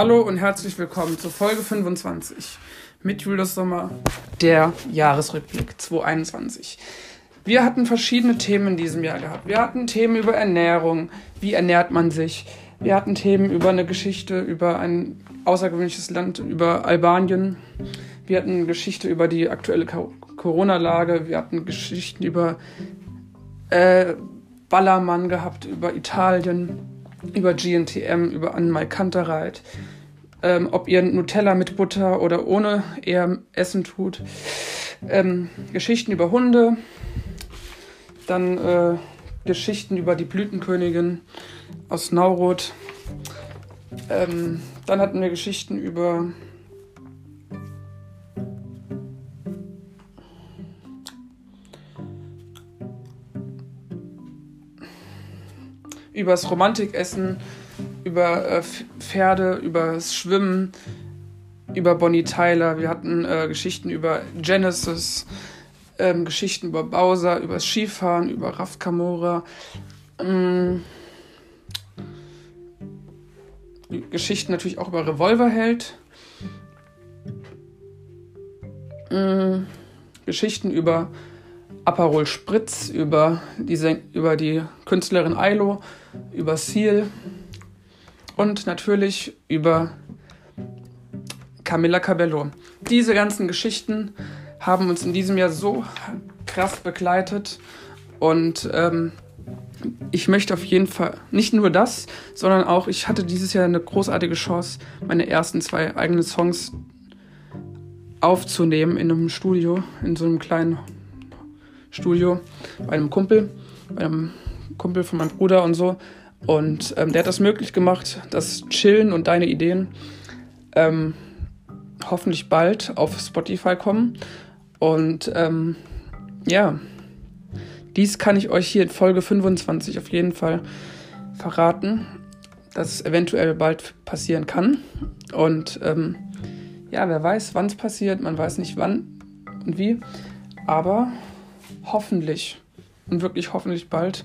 Hallo und herzlich willkommen zur Folge 25 mit Julius Sommer, der Jahresrückblick 2021. Wir hatten verschiedene Themen in diesem Jahr gehabt. Wir hatten Themen über Ernährung, wie ernährt man sich. Wir hatten Themen über eine Geschichte, über ein außergewöhnliches Land, über Albanien. Wir hatten Geschichte über die aktuelle Corona-Lage. Wir hatten Geschichten über äh, Ballermann gehabt, über Italien, über GNTM, über Anmal Kantereit. Ähm, ob ihr Nutella mit Butter oder ohne eher essen tut. Ähm, Geschichten über Hunde. Dann äh, Geschichten über die Blütenkönigin aus Nauroth. Ähm, dann hatten wir Geschichten über übers Romantikessen, über äh, Pferde, übers Schwimmen, über Bonnie Tyler. Wir hatten äh, Geschichten über Genesis, ähm, Geschichten über Bowser, über das Skifahren, über Raf Kamora. Ähm, Geschichten natürlich auch über Revolverheld. Ähm, Geschichten über Aperol Spritz, über die, über die Künstlerin Ailo, über Seal und natürlich über Camilla Cabello. Diese ganzen Geschichten haben uns in diesem Jahr so krass begleitet und ähm, ich möchte auf jeden Fall nicht nur das, sondern auch, ich hatte dieses Jahr eine großartige Chance, meine ersten zwei eigenen Songs aufzunehmen in einem Studio, in so einem kleinen Studio bei einem Kumpel, bei einem Kumpel von meinem Bruder und so. Und ähm, der hat das möglich gemacht, das Chillen und deine Ideen ähm, hoffentlich bald auf Spotify kommen. Und ähm, ja, dies kann ich euch hier in Folge 25 auf jeden Fall verraten, dass es eventuell bald passieren kann. Und ähm, ja, wer weiß, wann es passiert, man weiß nicht wann und wie. Aber hoffentlich und wirklich hoffentlich bald.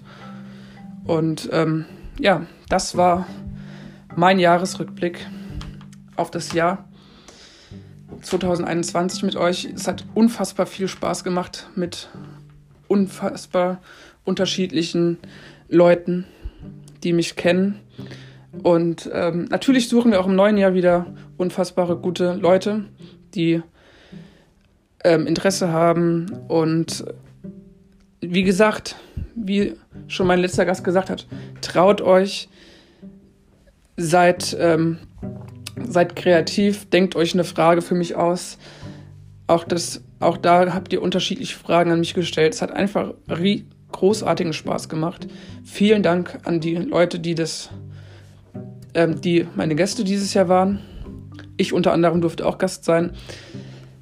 Und ähm, ja, das war mein Jahresrückblick auf das Jahr 2021 mit euch. Es hat unfassbar viel Spaß gemacht mit unfassbar unterschiedlichen Leuten, die mich kennen. Und ähm, natürlich suchen wir auch im neuen Jahr wieder unfassbare gute Leute, die ähm, Interesse haben und wie gesagt, wie schon mein letzter Gast gesagt hat, traut euch, seid, ähm, seid kreativ, denkt euch eine Frage für mich aus. Auch, das, auch da habt ihr unterschiedliche Fragen an mich gestellt. Es hat einfach großartigen Spaß gemacht. Vielen Dank an die Leute, die das, ähm, die meine Gäste dieses Jahr waren. Ich unter anderem durfte auch Gast sein.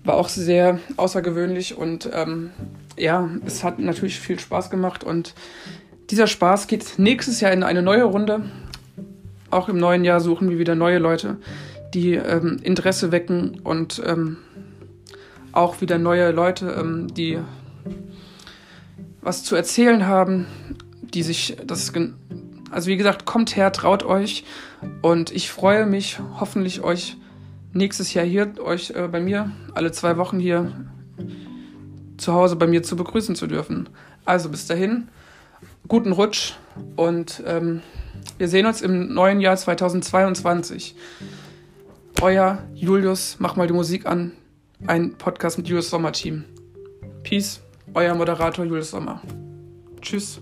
War auch sehr außergewöhnlich und ähm, ja, es hat natürlich viel Spaß gemacht und dieser Spaß geht nächstes Jahr in eine neue Runde. Auch im neuen Jahr suchen wir wieder neue Leute, die ähm, Interesse wecken und ähm, auch wieder neue Leute, ähm, die was zu erzählen haben, die sich das. Also wie gesagt, kommt her, traut euch und ich freue mich, hoffentlich euch nächstes Jahr hier, euch äh, bei mir alle zwei Wochen hier zu Hause bei mir zu begrüßen zu dürfen. Also bis dahin, guten Rutsch und ähm, wir sehen uns im neuen Jahr 2022. Euer Julius, mach mal die Musik an. Ein Podcast mit Julius Sommer Team. Peace, euer Moderator Julius Sommer. Tschüss.